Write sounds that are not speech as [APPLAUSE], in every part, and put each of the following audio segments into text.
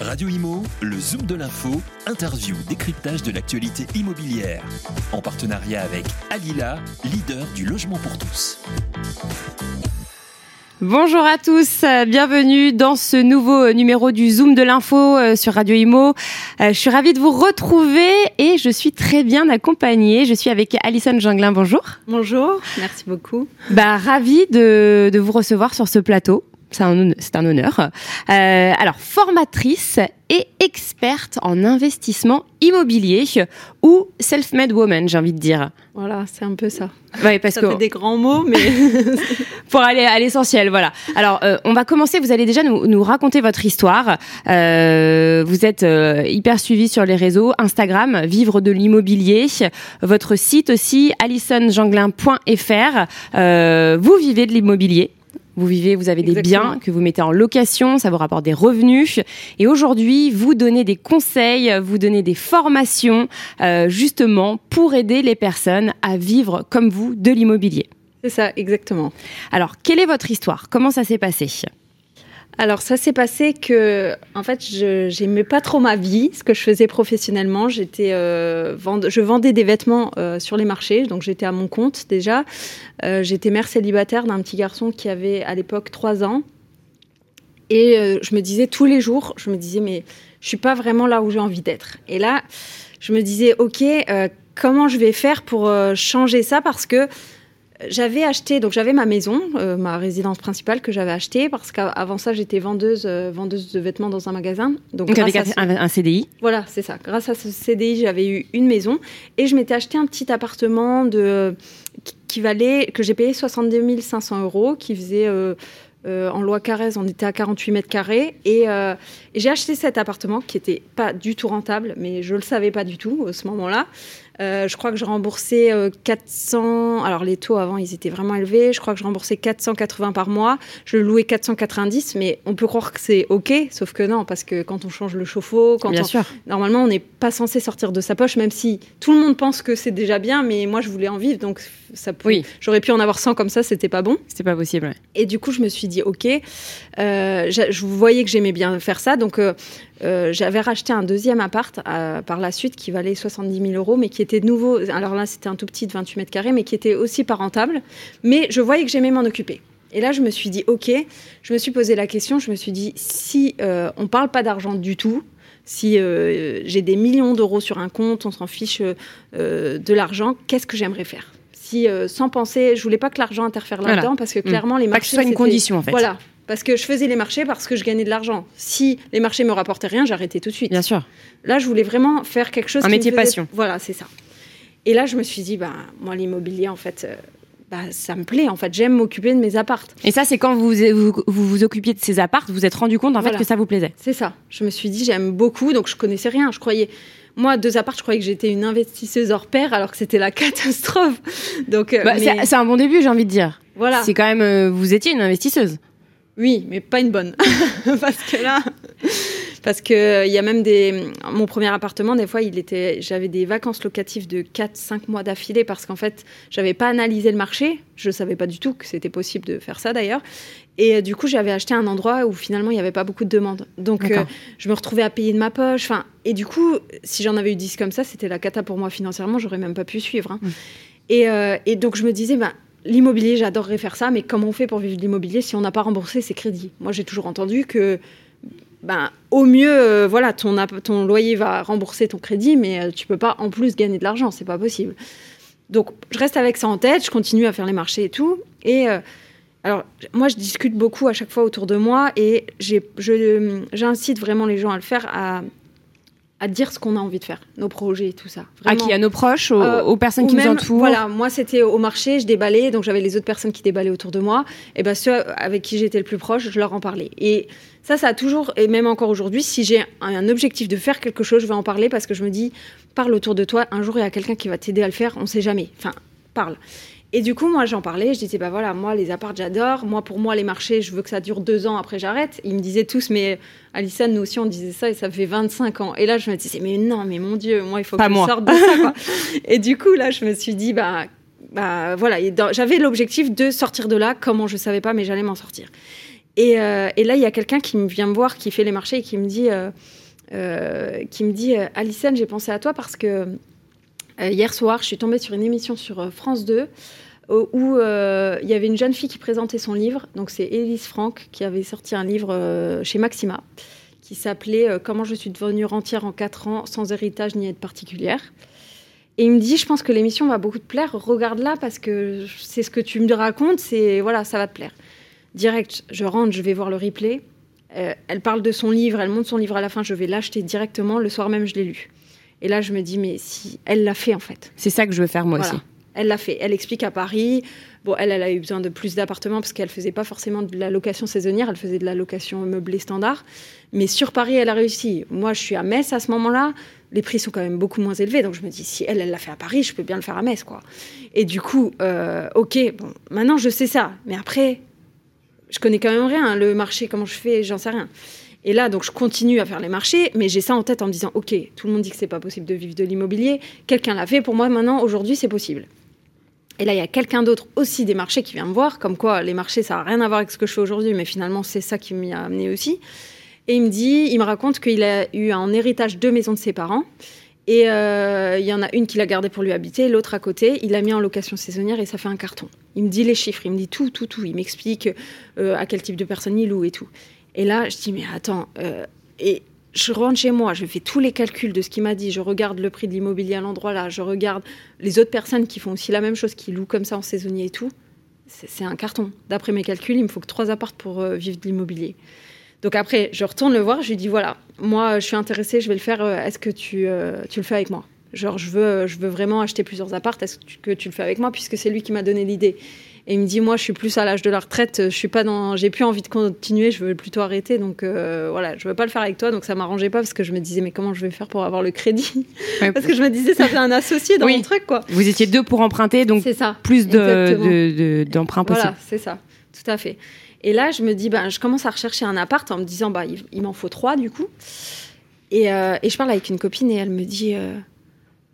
Radio Imo, le Zoom de l'info, interview, décryptage de l'actualité immobilière. En partenariat avec Alila, leader du logement pour tous. Bonjour à tous, euh, bienvenue dans ce nouveau numéro du Zoom de l'info euh, sur Radio Imo. Euh, je suis ravie de vous retrouver et je suis très bien accompagnée. Je suis avec Alison Janglin, bonjour. Bonjour, merci beaucoup. Bah, ravie de, de vous recevoir sur ce plateau c'est un, un, honneur. Euh, alors, formatrice et experte en investissement immobilier ou self-made woman, j'ai envie de dire. Voilà, c'est un peu ça. Ouais, parce ça que fait des grands mots, mais [LAUGHS] pour aller à l'essentiel, voilà. Alors, euh, on va commencer. Vous allez déjà nous, nous raconter votre histoire. Euh, vous êtes euh, hyper suivi sur les réseaux Instagram, vivre de l'immobilier. Votre site aussi, alisonjanglin.fr. Euh, vous vivez de l'immobilier. Vous vivez, vous avez des Exactement. biens que vous mettez en location, ça vous rapporte des revenus. Et aujourd'hui, vous donnez des conseils, vous donnez des formations, euh, justement pour aider les personnes à vivre comme vous de l'immobilier. c'est ça, exactement. Alors, quelle est votre histoire? Comment ça s'est passé? Alors, ça s'est passé que, en fait, je j'aimais pas trop ma vie, ce que je faisais professionnellement. J'étais, euh, je vendais des vêtements euh, sur les marchés, donc j'étais à mon compte déjà. Euh, j'étais mère célibataire d'un petit garçon qui avait à l'époque 3 ans. Et je me disais tous les jours, je me disais, mais je suis pas vraiment là où j'ai envie d'être. Et là, je me disais, ok, comment je vais faire pour changer ça? Parce que j'avais acheté, donc j'avais ma maison, euh, ma résidence principale que j'avais achetée, parce qu'avant ça, j'étais vendeuse, euh, vendeuse de vêtements dans un magasin. Donc, Donc, avec un, ce- un CDI voilà, c'est ça. Grâce à ce CDI, j'avais eu une maison et je m'étais acheté un petit appartement de qui- valait que j'ai payé 62 500 euros, qui faisait euh, euh, en loi Carrez, on était à 48 mètres carrés et, euh, et j'ai acheté cet appartement qui était pas du tout rentable, mais je le savais pas du tout à ce moment-là. Euh, je crois que je remboursais euh, 400. Alors les taux avant, ils étaient vraiment élevés. Je crois que je remboursais 480 par mois. Je le louais 490, mais on peut croire que c'est ok, sauf que non, parce que quand on change le chauffe-eau, quand Bien on- sûr. Normalement, on n'est pas censé sortir de sa poche, même si tout le monde pense que c'est déjà bien, mais moi, je voulais en vivre, donc ça peut- Oui. j'aurais pu en avoir 100 comme ça, c'était pas bon. C'est pas possible. ouais. Et du coup, je me suis dit, ok, euh, je voyais que j'aimais bien faire ça, donc euh, euh, j'avais racheté un deuxième appart euh, par la suite qui valait 70 000 euros, mais qui était nouveau. Alors là, c'était un tout petit de 28 mètres carrés, mais qui était aussi pas rentable. Mais je voyais que j'aimais m'en occuper. Et là, je me suis dit, ok, je me suis posé la question, je me suis dit, si euh, on parle pas d'argent du tout, si j'ai des millions d'euros sur un compte, on s'en fiche de l'argent, qu'est-ce que j'aimerais faire? Si, sans penser, je voulais pas que l'argent interfère Voilà. là-dedans parce que clairement les Pas que marchés ce soit une condition en fait. Voilà, parce que je faisais les marchés parce que je gagnais de l'argent. Si les marchés me rapportaient rien, j'arrêtais tout de suite. Bien sûr. Là, je voulais vraiment faire quelque chose Un qui me métier faisait- passion. Voilà, c'est ça. Et là, je me suis dit, bah moi l'immobilier en fait, euh, bah ça me plaît en fait. J'aime m'occuper de mes appartes. Et ça, c'est quand vous vous, vous vous occupiez de ces appartes, vous vous êtes rendu compte en fait que ça vous plaisait. C'est ça. Je me suis dit, j'aime beaucoup, donc je connaissais rien. Je croyais, moi, deux apparts, je croyais que j'étais une investisseuse hors pair, alors que c'était la [LAUGHS] catastrophe. Donc, euh, Bah, mais C'est un bon début, j'ai envie de dire. voilà. C'est quand même, euh, vous étiez une investisseuse. Oui, mais pas une bonne. [LAUGHS] parce que là, parce que euh, il y a même des. Mon premier appartement, des fois, il était. J'avais des vacances locatives de 4-5 mois d'affilée parce qu'en fait, j'avais pas analysé le marché. Je savais pas du tout que c'était possible de faire ça d'ailleurs. Et euh, du coup, j'avais acheté un endroit où finalement, il n'y avait pas beaucoup de demandes. Donc, euh, je me retrouvais à payer de ma poche. Enfin, et du coup, si j'en avais eu 10 comme ça, c'était la cata pour moi financièrement. J'aurais même pas pu suivre. hein. Mm. Et, euh, et donc, je me disais, ben, l'immobilier, j'adorerais faire ça, mais comment on fait pour vivre de l'immobilier si on n'a pas remboursé ses crédits? Moi, j'ai toujours entendu que, ben, au mieux, euh, voilà, ton, ton loyer va rembourser ton crédit, mais euh, tu peux pas en plus gagner de l'argent, c'est pas possible. Donc, je reste avec ça en tête, je continue à faire les marchés et tout. Et euh, alors, moi, je discute beaucoup à chaque fois autour de moi et j'incite vraiment les gens à le faire, à, à dire ce qu'on a envie de faire, nos projets et tout ça. À qui À nos proches, aux, Euh, aux personnes qui même, nous entourent. Voilà, moi c'était au marché, je déballais, donc j'avais les autres personnes qui déballaient autour de moi. Et ben ceux avec qui j'étais le plus proche, je leur en parlais. Et ça, ça a toujours, et même encore aujourd'hui, si j'ai un, objectif de faire quelque chose, je vais en parler parce que je me dis, parle autour de toi. Un jour, il y a quelqu'un qui va t'aider à le faire. On sait jamais. Enfin, parle. Et du coup, moi, j'en parlais. Je disais, bah voilà, moi, les apparts, j'adore. Moi, pour moi, les marchés, je veux que ça dure deux ans. Après, j'arrête. Ils me disaient tous, mais Alissa, nous aussi, on disait ça et ça fait 25 ans. Et là, je me disais, mais non, mais mon Dieu, moi, il faut Pas que moi. je sorte de ça. Quoi. et du coup, là, je me suis dit, bah, bah voilà, j'avais l'objectif de sortir de là. Comment, je savais pas, mais j'allais m'en sortir. Et, là, il y a quelqu'un qui vient me voir, qui fait les marchés et qui me dit, qui me dit, Alison, j'ai pensé à toi parce que hier soir, je suis tombée sur une émission sur France 2 où il y avait une jeune fille qui présentait son livre. Donc c'est Élise Franck qui avait sorti un livre chez Maxima qui s'appelait euh, Comment je suis devenue rentière en 4 ans sans héritage ni aide particulière. Et il me dit, je pense que l'émission va beaucoup te plaire, regarde-la parce que c'est ce que tu me racontes, c'est voilà, ça va te plaire. Direct, je rentre, je vais voir le replay. Euh, elle parle de son livre, elle monte son livre à la fin, je vais l'acheter directement. Le soir même, je l'ai lu. Et là, je me dis, mais si elle l'a fait en fait. C'est ça que je veux faire moi aussi. Elle l'a fait. Elle explique à Paris. Bon, elle, elle a eu besoin de plus d'appartements parce qu'elle faisait pas forcément de la location saisonnière, elle faisait de la location meublée standard. Mais sur Paris, elle a réussi. Moi, je suis à Metz à ce moment-là. Les prix sont quand même beaucoup moins élevés. Donc, je me dis, si elle, elle l'a fait à Paris, je peux bien le faire à Metz, quoi. Et du coup, euh, OK, bon, maintenant, je sais ça. Mais après, je connais quand même rien. Le marché, comment je fais, j'en sais rien. Et là, donc, je continue à faire les marchés, mais j'ai ça en tête en me disant, OK, tout le monde dit que c'est pas possible de vivre de l'immobilier. Quelqu'un l'a fait. Pour moi, maintenant, aujourd'hui, c'est possible. Et là, il y a quelqu'un d'autre aussi des marchés qui vient me voir, comme quoi les marchés, ça n'a rien à voir avec ce que je fais aujourd'hui, mais finalement, c'est ça qui m'y a amené aussi. Et il me dit, il me raconte qu'il a eu un héritage de maisons de ses parents. Et euh, il y en a une qu'il a gardée pour lui habiter, l'autre à côté, il l'a mis en location saisonnière et ça fait un carton. Il me dit les chiffres, il me dit tout, tout, tout. Il m'explique euh, à quel type de personne il loue et tout. Et là, je dis, mais attends, euh, et je rentre chez moi, je fais tous les calculs de ce qu'il m'a dit, je regarde le prix de l'immobilier à l'endroit là, je regarde les autres personnes qui font aussi la même chose, qui louent comme ça en saisonnier et tout. C'est un carton. D'après mes calculs, il me faut que trois appartes pour vivre de l'immobilier. Donc après, je retourne le voir, je lui dis voilà, moi je suis intéressée, je vais le faire, euh, est-ce que tu, euh, tu le fais avec moi? Genre, je veux, je veux vraiment acheter plusieurs appartes, est-ce que tu le fais avec moi Puisque c'est lui qui m'a donné l'idée. Et il me dit moi je suis plus à l'âge de la retraite, je suis pas dans, j'ai plus envie de continuer, je veux plutôt arrêter, donc euh, voilà, je veux pas le faire avec toi, donc ça m'arrangeait pas parce que je me disais mais comment je vais faire pour avoir le crédit? [LAUGHS] Parce que je me disais ça fait un associé dans mon truc quoi. Vous étiez deux pour emprunter, donc ça, plus de d'emprunts possibles. Voilà, c'est ça, tout à fait. Et là, je me dis, ben, je commence à rechercher un appart en me disant, bah, il, m'en faut trois du coup. Et, euh, et, je parle avec une copine et elle me dit, euh,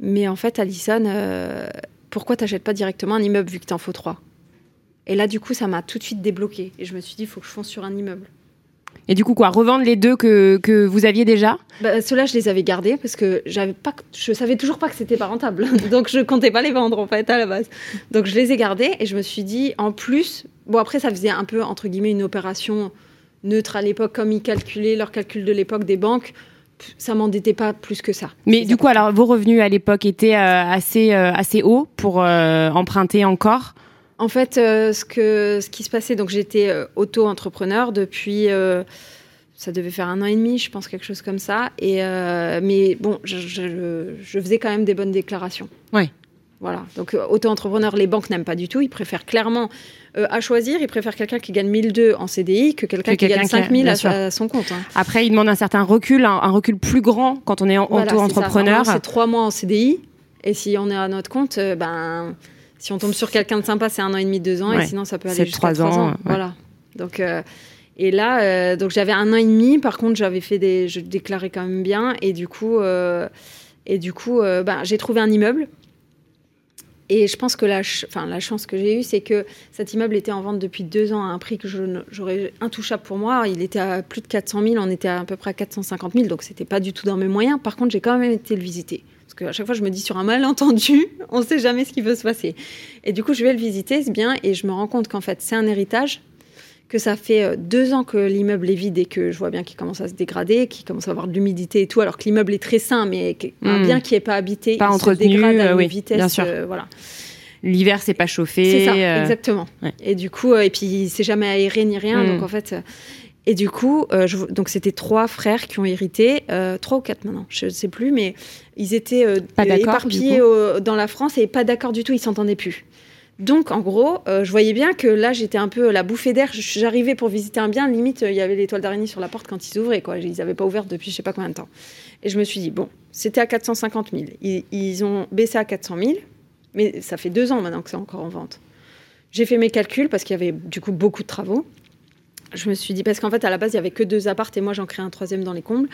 mais en fait, Alison, euh, pourquoi t'achètes pas directement un immeuble vu que t'en faut trois? Et là, du coup, ça m'a tout de suite débloqué. Et je me suis dit, il faut que je fonce sur un immeuble. Et du coup, quoi, revendre les deux que, que vous aviez déjà? Bah, Ceux-là, je les avais gardés parce que j'avais pas, je savais toujours pas que c'était pas rentable. [LAUGHS] Donc, je comptais pas les vendre, en fait, à la base. Donc, je les ai gardés et je me suis dit, en plus, bon, après, ça faisait un peu, entre guillemets, une opération neutre à l'époque, comme ils calculaient leur calcul de l'époque des banques ça m'endettait pas plus que ça. Mais du coup, alors vos revenus à l'époque étaient euh, assez euh, assez hauts pour euh, emprunter encore? En fait, euh, ce, que, ce qui se passait, donc j'étais euh, auto-entrepreneur depuis, euh, ça devait faire un an et demi, je pense, quelque chose comme ça. Et, mais bon, je, je, faisais quand même des bonnes déclarations. Oui. Voilà. Donc, auto-entrepreneur, les banques n'aiment pas du tout. Ils préfèrent clairement, à choisir, ils préfèrent quelqu'un qui gagne 1002 en CDI que quelqu'un qui gagne 5000 à, son compte. Hein. Après, ils demandent un certain recul, un, recul plus grand quand on est auto-entrepreneur. C'est trois mois en CDI. Et si on est à notre compte, ben si on tombe sur quelqu'un de sympa, c'est un an et demi, deux ans, et sinon ça peut aller jusqu'à trois ans. Voilà. Donc euh, et là, euh, donc j'avais un an et demi. Par contre, j'avais fait des, je déclarais quand même bien, et du coup, euh, et du coup, ben, j'ai trouvé un immeuble. Et je pense que la, enfin, la chance que j'ai eue, c'est que cet immeuble était en vente depuis deux ans à un prix que j'aurais intouchable pour moi. Il était à plus de 400 000, on était à, à peu près à 450 000, donc c'était pas du tout dans mes moyens. Par contre, j'ai quand même été le visiter qu'à chaque fois, je me dis sur un malentendu, [LAUGHS] on ne sait jamais ce qui peut se passer. Et du coup, je vais le visiter, c'est bien, et je me rends compte qu'en fait, c'est un héritage, que ça fait euh, deux ans que l'immeuble est vide et que je vois bien qu'il commence à se dégrader, qu'il commence à avoir de l'humidité et tout, alors que l'immeuble est très sain, mais un hmm. bien qui n'est pas habité, pas il entretenu, se dégrade à euh, une vitesse. Bien sûr. Euh, voilà. L'hiver, c'est pas chauffé. C'est ça, exactement. Et du coup, et puis c'est jamais aéré ni rien, hmm. donc en fait. Et du coup, donc c'était trois frères qui ont hérité, trois ou quatre maintenant, je ne sais plus, mais ils étaient euh, éparpillés dans la France et pas d'accord du tout, ils s'entendaient plus. Donc, en gros, euh, je voyais bien que là, j'étais un peu la bouffée d'air. J'arrivais pour visiter un bien, limite, il y avait l'étoile d'araignée sur la porte quand ils ouvraient. Quoi. Ils n'avaient pas ouvert depuis je sais pas combien de temps. Et je me suis dit, bon, c'était à 450 000. Ils, ont baissé à 400 000, mais ça fait deux ans maintenant que c'est encore en vente. J'ai fait mes calculs parce qu'il y avait du coup beaucoup de travaux. Je me suis dit, parce qu'en fait, à la base, il y avait que deux appartes et moi, j'en crée un troisième dans les combles.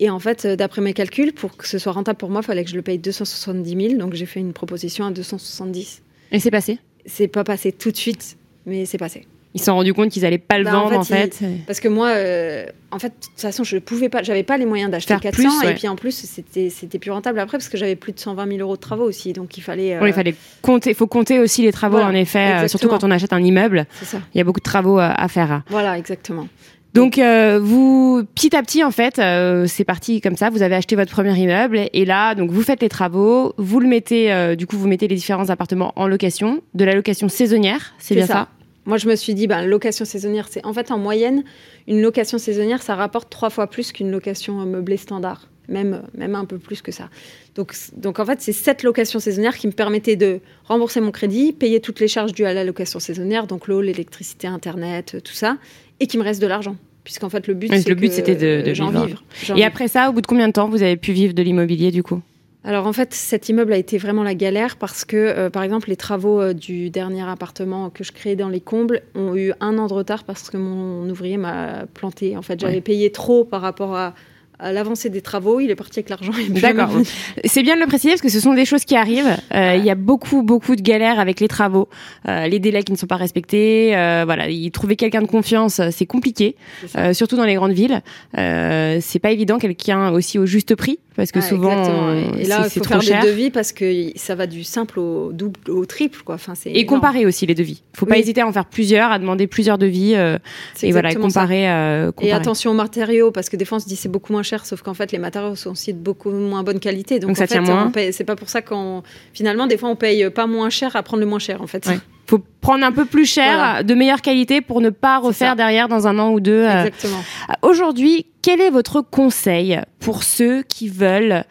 Et en fait, euh, d'après mes calculs, pour que ce soit rentable pour moi, il fallait que je le paye 270 000. Donc j'ai fait une proposition à 270. Et c'est passé? C'est pas passé tout de suite, mais c'est passé. Ils se sont rendus compte qu'ils allaient pas le Bah, vendre en fait, fait. Parce que moi, euh, en fait, de toute façon, je pouvais pas, j'avais pas les moyens d'acheter Faire 400 plus, ouais. et puis en plus, c'était c'était plus rentable après parce que j'avais plus de 120 000 euros de travaux aussi, donc il fallait. euh, il fallait compter. Il faut compter aussi les travaux Voilà, en effet, euh, surtout quand on achète un immeuble. Ça. Il y a beaucoup de travaux euh, à faire. Voilà, exactement. Donc euh, vous petit à petit en fait euh, c'est parti comme ça vous avez acheté votre premier immeuble et là donc vous faites les travaux vous le mettez euh, du coup vous mettez les différents appartements en location de la location saisonnière c'est C'est bien ça, ça? Moi, je me suis dit, ben, location saisonnière, c'est en fait en moyenne, une location saisonnière, ça rapporte trois fois plus qu'une location euh, meublée standard, même, même un peu plus que ça. Donc, donc en fait, c'est cette location saisonnière qui me permettait de rembourser mon crédit, payer toutes les charges dues à la location saisonnière, donc l'eau, l'électricité, Internet, euh, tout ça, et qu'il me reste de l'argent. Puisqu'en fait, le but, Oui, le but, c'était de- de euh, vivre. Et après ça au bout de combien de temps vous avez pu vivre de l'immobilier du coup? Alors en fait, cet immeuble a été vraiment la galère parce que, euh, par exemple, les travaux euh, du dernier appartement que je créais dans les combles ont eu un an de retard parce que mon ouvrier m'a planté. En fait, j'avais Ouais. payé trop par rapport à, à l'avancée des travaux. Il est parti avec l'argent. D'accord. [LAUGHS] C'est bien de le préciser parce que ce sont des choses qui arrivent. Euh, Il y a beaucoup, beaucoup de galères avec les travaux, euh, les délais qui ne sont pas respectés. euh, voilà, y trouver quelqu'un de confiance, euh, c'est compliqué, euh, surtout dans les grandes villes. Euh, c'est pas évident quelqu'un aussi au juste prix parce que Ouais, souvent euh, Et là, c'est- il c'est faut trop faire cher. des devis parce que ça va du simple au double, au triple, quoi. Enfin, c'est Et énorme. comparer aussi les devis. Faut pas Oui. hésiter à en faire plusieurs, à demander plusieurs devis euh, et voilà, comparer. euh, Et comparer. attention aux matériaux, parce que des fois on se dit c'est beaucoup moins cher, sauf qu'en fait les matériaux sont aussi de beaucoup moins bonne qualité. Donc, Donc ça fait, tient moins. C'est pas pour ça qu'on. Finalement, des fois on paye pas moins cher à prendre le moins cher en fait. Ouais. Faut prendre un peu plus cher, Voilà. de meilleure qualité pour ne pas refaire derrière dans un an ou deux. euh, Exactement. Aujourd'hui, quel est votre conseil pour ceux qui veulent,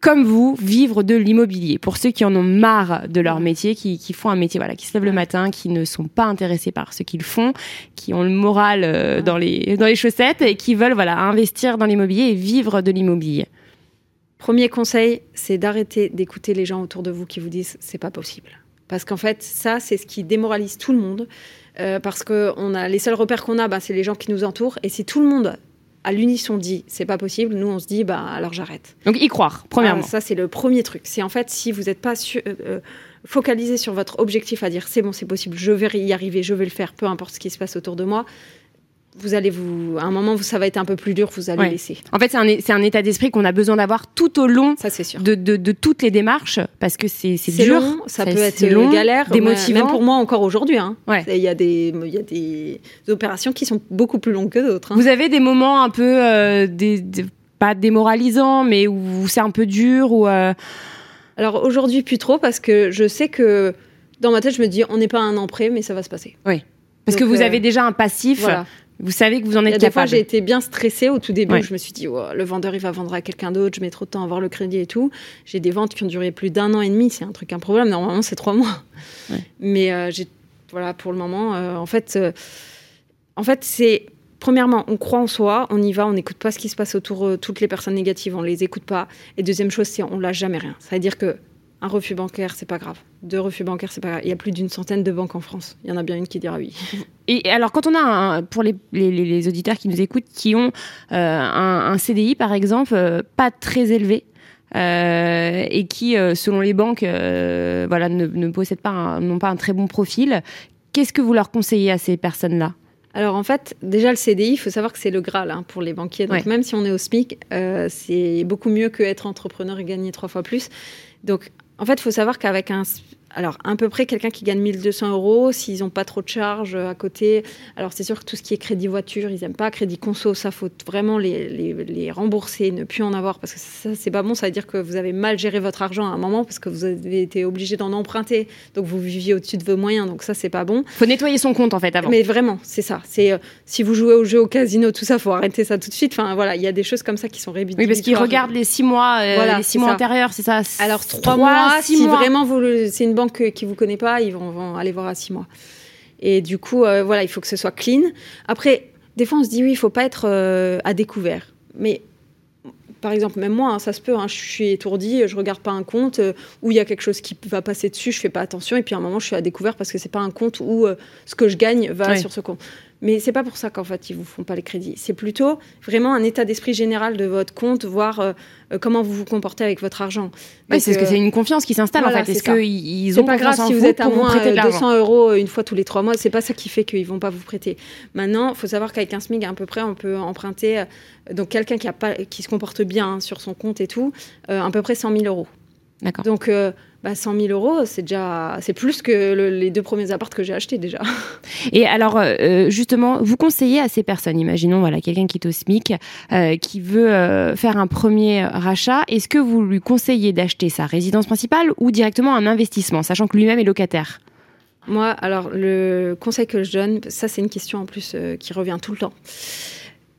comme vous, vivre de l'immobilier? Pour ceux qui en ont marre de leur métier, qui, qui font un métier, voilà, qui se lèvent le matin, qui ne sont pas intéressés par ce qu'ils font, qui ont le moral euh, dans, les, dans les chaussettes et qui veulent voilà, investir dans l'immobilier et vivre de l'immobilier. Premier conseil, c'est d'arrêter d'écouter les gens autour de vous qui vous disent c'est pas possible. Parce qu'en fait, ça, c'est ce qui démoralise tout le monde. Euh, parce que on a, les seuls repères qu'on a, bah, c'est les gens qui nous entourent. Et si tout le monde, à l'unisson, dit c'est pas possible, nous, on se dit bah, alors j'arrête. Donc y croire, premièrement. Ah, ça, c'est le premier truc. C'est en fait, si vous n'êtes pas su- euh, euh, focalisé sur votre objectif à dire c'est bon, c'est possible, je vais y arriver, je vais le faire, peu importe ce qui se passe autour de moi, vous allez vous. À un moment, ça va être un peu plus dur, vous allez Ouais. laisser. En fait, c'est un, un état d'esprit qu'on a besoin d'avoir tout au long Ça, sûr. de, de, de toutes les démarches parce que c'est dur. long, ça c'est- peut être c'est long, galère, démotivant. même pour moi encore aujourd'hui. hein. Ouais. Il y a des, il y a des opérations qui sont beaucoup plus longues que d'autres. hein. Vous avez des moments un peu euh, des, des- pas démoralisants, mais où c'est un peu dur ou euh, Alors aujourd'hui, plus trop parce que je sais que dans ma tête, je me dis, on n'est pas à un an près, mais ça va se passer. parce Donc, que vous euh, avez déjà un passif. Voilà. Vous savez que vous en êtes des fois, capable. j'ai été bien stressée au tout début. Ouais. Je me suis dit, Oh, le vendeur, il va vendre à quelqu'un d'autre. Je mets trop de temps à avoir le crédit et tout. J'ai des ventes qui ont duré plus d'un an et demi. C'est un truc improbable. Normalement, c'est trois mois. Ouais. Mais euh, j'ai, voilà, pour le moment, euh, en fait, euh, en fait, c'est premièrement, on croit en soi, on y va, on n'écoute pas ce qui se passe autour. toutes les personnes négatives, on les écoute pas. Et deuxième chose, c'est on lâche jamais rien. Ça veut dire que un refus bancaire, c'est pas grave. Deux refus bancaires, c'est pas grave. Il y a plus d'une centaine de banques en France. Il y en a bien une qui dira oui. [LAUGHS] Et alors, quand on a, un, pour les, les, les- les auditeurs qui nous écoutent, qui ont euh, un, un CDI, par exemple, euh, pas très élevé, euh, et qui, selon les banques, voilà, ne, ne possèdent pas, un- n'ont pas un très bon profil, qu'est-ce que vous leur conseillez à ces personnes-là? Alors en fait, déjà le CDI, il faut savoir que c'est le Graal hein, pour les banquiers. Donc Ouais. même si on est au SMIC, euh, c'est beaucoup mieux que être entrepreneur et gagner trois fois plus. Donc en fait, il faut savoir qu'avec un... Alors, à peu près quelqu'un qui gagne 1200 euros, s'ils n'ont pas trop de charges euh, à côté. Alors, c'est sûr que tout ce qui est crédit voiture, ils n'aiment pas. Crédit conso, ça, faut vraiment les, les, les rembourser, ne plus en avoir, parce que ça, c'est pas bon. Ça veut dire que vous avez mal géré votre argent à un moment, parce que vous avez été obligé d'en emprunter. Donc, vous viviez au-dessus de vos moyens. Donc, ça, c'est pas bon. faut nettoyer son compte, en fait, avant. Mais vraiment, c'est ça. C'est euh, si vous jouez au jeu au casino, tout ça, faut arrêter ça tout de suite. Enfin voilà, il y a des choses comme ça qui sont rédhibitoires. Oui, parce qu'ils regardent les six mois, euh, Voilà, les six c'est mois ça. antérieurs, c'est ça Alors trois, mois, six si mois. vraiment vous c'est une banque euh, qui vous connaît pas, ils vont, vont aller voir à six mois. Et du coup, euh, voilà, il faut que ce soit clean. Après, des fois, on se dit oui, il faut pas être euh, à découvert. Mais par exemple, même moi, hein, ça se peut. hein, je suis étourdie, je regarde pas un compte euh, où il y a quelque chose qui va passer dessus, je fais pas attention. Et puis à un moment, je suis à découvert parce que c'est pas un compte où euh, ce que je gagne va sur ce compte. Mais c'est pas pour ça qu'en fait ils vous font pas les crédits. C'est plutôt vraiment un état d'esprit général de votre compte, voir euh, euh, comment vous vous comportez avec votre argent. Oui, c'est ce que c'est une confiance qui s'installe en fait. Est-ce qu'ils ont pas grave si vous êtes à moins de 200 euros une fois tous les trois mois. C'est pas ça qui fait qu'ils vont pas vous prêter. Maintenant, il faut savoir qu'avec un SMIC à peu près, on peut emprunter. donc quelqu'un qui a pas, qui se comporte bien hein, sur son compte et tout, à peu près 100 000 euros. D'accord. Donc bah, 100 000 euros, c'est déjà c'est plus que les deux premiers apparts que j'ai achetés déjà. [LAUGHS] Et alors euh, justement, vous conseillez à ces personnes, imaginons voilà quelqu'un qui est au SMIC, euh, qui veut euh, faire un premier rachat, est-ce que vous lui conseillez d'acheter sa résidence principale ou directement un investissement, sachant que lui-même est locataire? Moi, alors le conseil que je donne, ça c'est une question en plus qui revient tout le temps.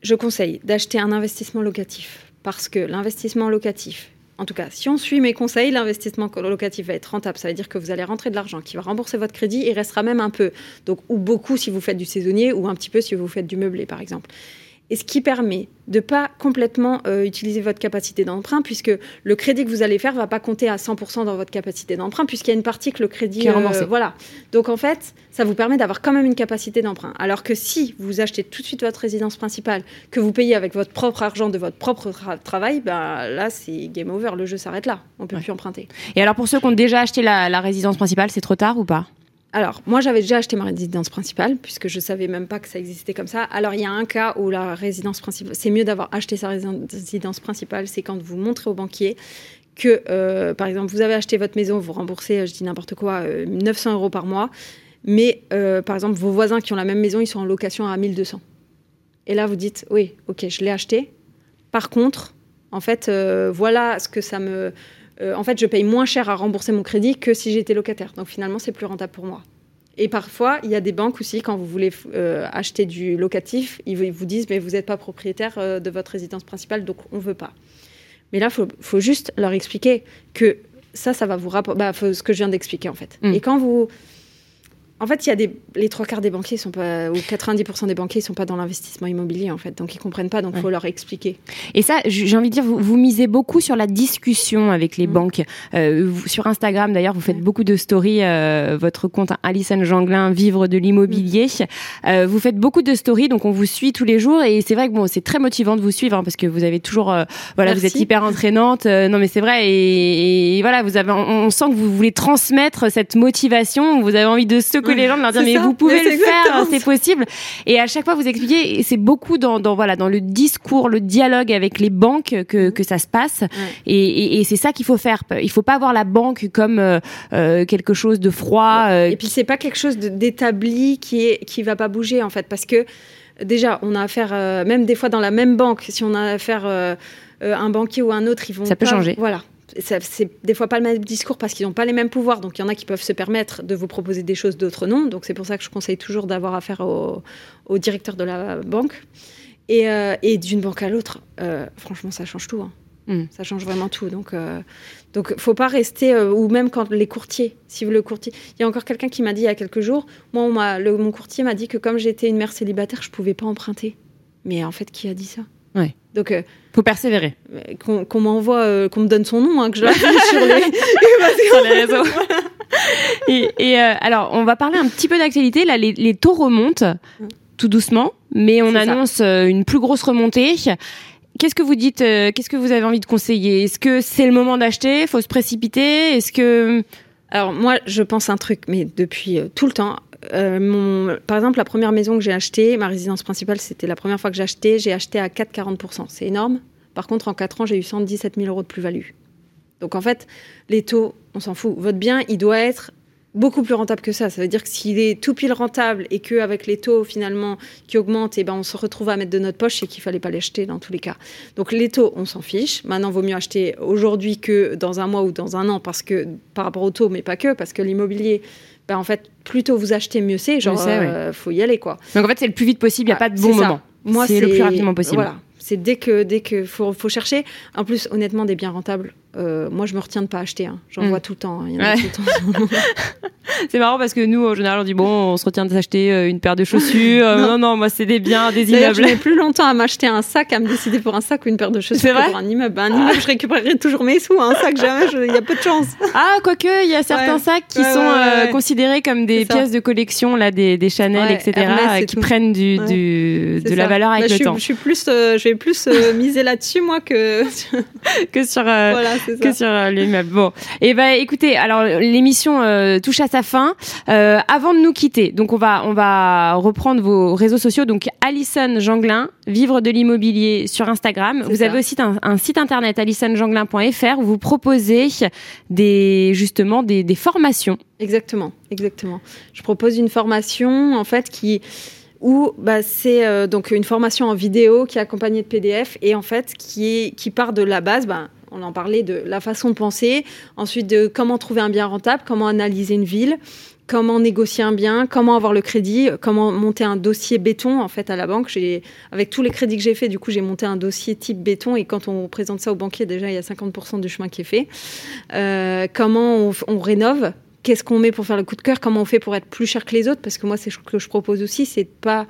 Je conseille d'acheter un investissement locatif parce que l'investissement locatif, en tout cas, si on suit mes conseils, l'investissement locatif va être rentable. Ça veut dire que vous allez rentrer de l'argent qui va rembourser votre crédit et restera même un peu, donc ou beaucoup si vous faites du saisonnier ou un petit peu si vous faites du meublé, par exemple et ce qui permet de pas complètement euh, utiliser votre capacité d'emprunt, puisque le crédit que vous allez faire va pas compter à 100% dans votre capacité d'emprunt, puisqu'il y a une partie que le crédit est remboursé. Euh, voilà. Donc en fait, ça vous permet d'avoir quand même une capacité d'emprunt. Alors que si vous achetez tout de suite votre résidence principale, que vous payez avec votre propre argent de votre propre travail, ben là c'est game over, le jeu s'arrête là, on peut plus emprunter. Et alors pour ceux qui ont déjà acheté la résidence principale, c'est trop tard ou pas? Alors, moi, j'avais déjà acheté ma résidence principale, puisque je savais même pas que ça existait comme ça. Alors, il y a un cas où la résidence principale, c'est mieux d'avoir acheté sa résidence principale, c'est quand vous montrez au banquier que, euh, par exemple, vous avez acheté votre maison, vous remboursez, je dis n'importe quoi, 900 euh, euros par mois, mais euh, par exemple, vos voisins qui ont la même maison, ils sont en location à 1200. Et là, vous dites, oui, ok, je l'ai acheté. Par contre, en fait, voilà ce que ça me euh, en fait, je paye moins cher à rembourser mon crédit que si j'étais locataire. Donc finalement, c'est plus rentable pour moi. Et parfois, il y a des banques aussi, quand vous voulez euh, acheter du locatif, ils vous disent, mais vous n'êtes pas propriétaire euh, de votre résidence principale, donc on ne veut pas. Mais là, il faut, juste leur expliquer que ça, ça va vous rapporter, bah, ce que je viens d'expliquer en fait. Mm. Et quand vous, en fait, il y a des les trois quarts des banquiers sont pas ou 90% des banquiers sont pas dans l'investissement immobilier en fait, donc ils comprennent pas, donc il faut leur expliquer. Et ça, j'ai envie de dire, vous, vous, misez beaucoup sur la discussion avec les mm. banques. Euh, sur Instagram d'ailleurs, vous faites beaucoup de stories. Euh, votre compte Alison Janglin, vivre de l'immobilier. Mm. Euh, vous faites beaucoup de stories, donc on vous suit tous les jours et c'est vrai que bon, c'est très motivant de vous suivre hein, parce que vous avez toujours, euh, voilà, vous êtes hyper entraînante. Euh, non mais c'est vrai et, et, voilà, vous avez, on, on, sent que vous voulez transmettre cette motivation. Vous avez envie de les gens, de leur dire mais vous pouvez le faire, c'est possible. Et à chaque fois vous expliquez, c'est beaucoup dans, dans, voilà dans le discours, le dialogue avec les banques que, que ça se passe. Et, et, c'est ça qu'il faut faire. Il faut pas voir la banque comme euh, euh, quelque chose de froid. Euh, et puis c'est pas quelque chose d'établi qui est qui va pas bouger en fait parce que déjà on a affaire même des fois dans la même banque si on a affaire un banquier ou un autre ils vont ça peut changer voilà c'est des fois pas le même discours parce qu'ils n'ont pas les mêmes pouvoirs. Donc il y en a qui peuvent se permettre de vous proposer des choses, d'autres non. Donc c'est pour ça que je conseille toujours d'avoir affaire au, directeur de la banque. Et, euh, d'une banque à l'autre, euh, franchement, ça change tout. Hein. Hmm. Ça change vraiment tout. Donc, euh, donc, faut pas rester ou même quand les courtiers. Si vous le courtier, il y a encore quelqu'un qui m'a dit il y a quelques jours. Moi, mon courtier m'a dit que comme j'étais une mère célibataire, je pouvais pas emprunter. Mais en fait, qui a dit ça? Ouais. Donc, euh, faut persévérer. Qu'on m'envoie, euh, qu'on me donne son nom, hein, que je sur [LAUGHS] les, sur les réseaux. [LAUGHS] et, euh, alors, on va parler un petit peu d'actualité. Là, les, taux remontent tout doucement, mais on annonce une plus grosse remontée. Qu'est-ce que vous dites Qu'est-ce que vous avez envie de conseiller? Est-ce que c'est le moment d'acheter? Faut se précipiter? Est-ce que alors moi, je pense un truc, mais depuis tout le temps, euh, par exemple, la première maison que j'ai achetée, ma résidence principale, c'était la première fois que j'ai acheté, j'ai acheté à 4,40%. C'est énorme. Par contre, en 4 ans, j'ai eu 117 000 euros de plus-value. Donc en fait, les taux, on s'en fout. Votre bien, il doit être beaucoup plus rentable que ça. Ça veut dire que s'il est tout pile rentable et qu'avec les taux finalement qui augmentent, eh ben on se retrouve à mettre de notre poche et qu'il fallait pas l'acheter dans tous les cas. Donc les taux, on s'en fiche. Maintenant, vaut mieux acheter aujourd'hui que dans un mois ou dans un an parce que par rapport aux taux, mais pas que, parce que l'immobilier, ben, en fait, plutôt vous achetez, mieux c'est. Genre, il euh, faut y aller, quoi. Donc, en fait, c'est le plus vite possible, il n'y a ah, pas de bon moment. Moi, c'est le plus rapidement possible. Voilà. C'est dès que, dès que faut, faut chercher. En plus, honnêtement, des biens rentables, euh, moi, je me retiens de pas acheter. Hein. J'en Mm. vois tout le temps. hein. Ouais. temps. [LAUGHS] [LAUGHS] C'est marrant parce que nous, en général, on dit bon, on se retient d'acheter euh, une paire de chaussures. Euh, [LAUGHS] non. non, moi, c'est des biens, des D'ailleurs, je immeubles. mets plus longtemps à m'acheter un sac, à me décider pour un sac ou une paire de chaussures C'est que vrai pour un immeuble. Un immeuble, je récupérerai toujours mes sous. Un sac, jamais. Il y a peu de chance. Ah, quoique, il y a certains Ouais. sacs qui Ouais, sont euh, considérés comme des pièces de collection, là, des, des Chanel, etc., Hermès qui tout. prennent du, de la valeur avec Bah, le je suis, temps Je suis plus, euh, je vais plus miser là-dessus moi que que sur. voilà, [LAUGHS] c'est que ça. sur euh, l'immeuble. Bon, et ben écoutez, alors l'émission euh, touche à sa fin. Euh, avant de nous quitter, donc on va on va reprendre vos réseaux sociaux. Donc Alison Janglin, vivre de l'immobilier sur Instagram. Vous ça. avez aussi un, un site internet alisonjanglin.fr où vous proposez des justement des, des formations. Exactement, exactement. Je propose une formation en fait qui où bah, c'est euh, donc une formation en vidéo qui est accompagnée de PDF et en fait qui est qui part de la base. Bah, on en parlait de la façon de penser, ensuite de comment trouver un bien rentable, comment analyser une ville, comment négocier un bien, comment avoir le crédit, comment monter un dossier béton en fait à la banque. J'ai avec tous les crédits que j'ai fait, du coup j'ai monté un dossier type béton et quand on présente ça au banquier, déjà il y a 50% du chemin qui est fait. Euh, comment on rénove? Qu'est-ce qu'on met pour faire le coup de cœur? Comment on fait pour être plus cher que les autres? Parce que moi, c'est ce que je propose aussi, c'est de pas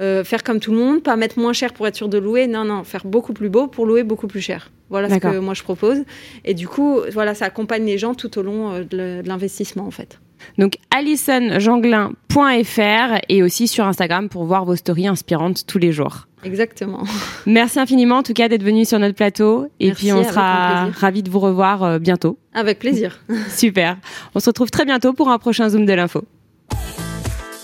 euh, faire comme tout le monde, pas mettre moins cher pour être sûr de louer. Non, non, faire beaucoup plus beau pour louer beaucoup plus cher. Voilà ce que moi je propose. Et du coup, voilà, ça accompagne les gens tout au long euh, de l'investissement en fait. Donc alisonjanglin.fr et aussi sur Instagram pour voir vos stories inspirantes tous les jours. Exactement. [LAUGHS] Merci infiniment en tout cas d'être venu sur notre plateau et Merci, puis on sera ravis de vous revoir euh, bientôt. Avec plaisir. [LAUGHS] Super. On se retrouve très bientôt pour un prochain Zoom de l'info.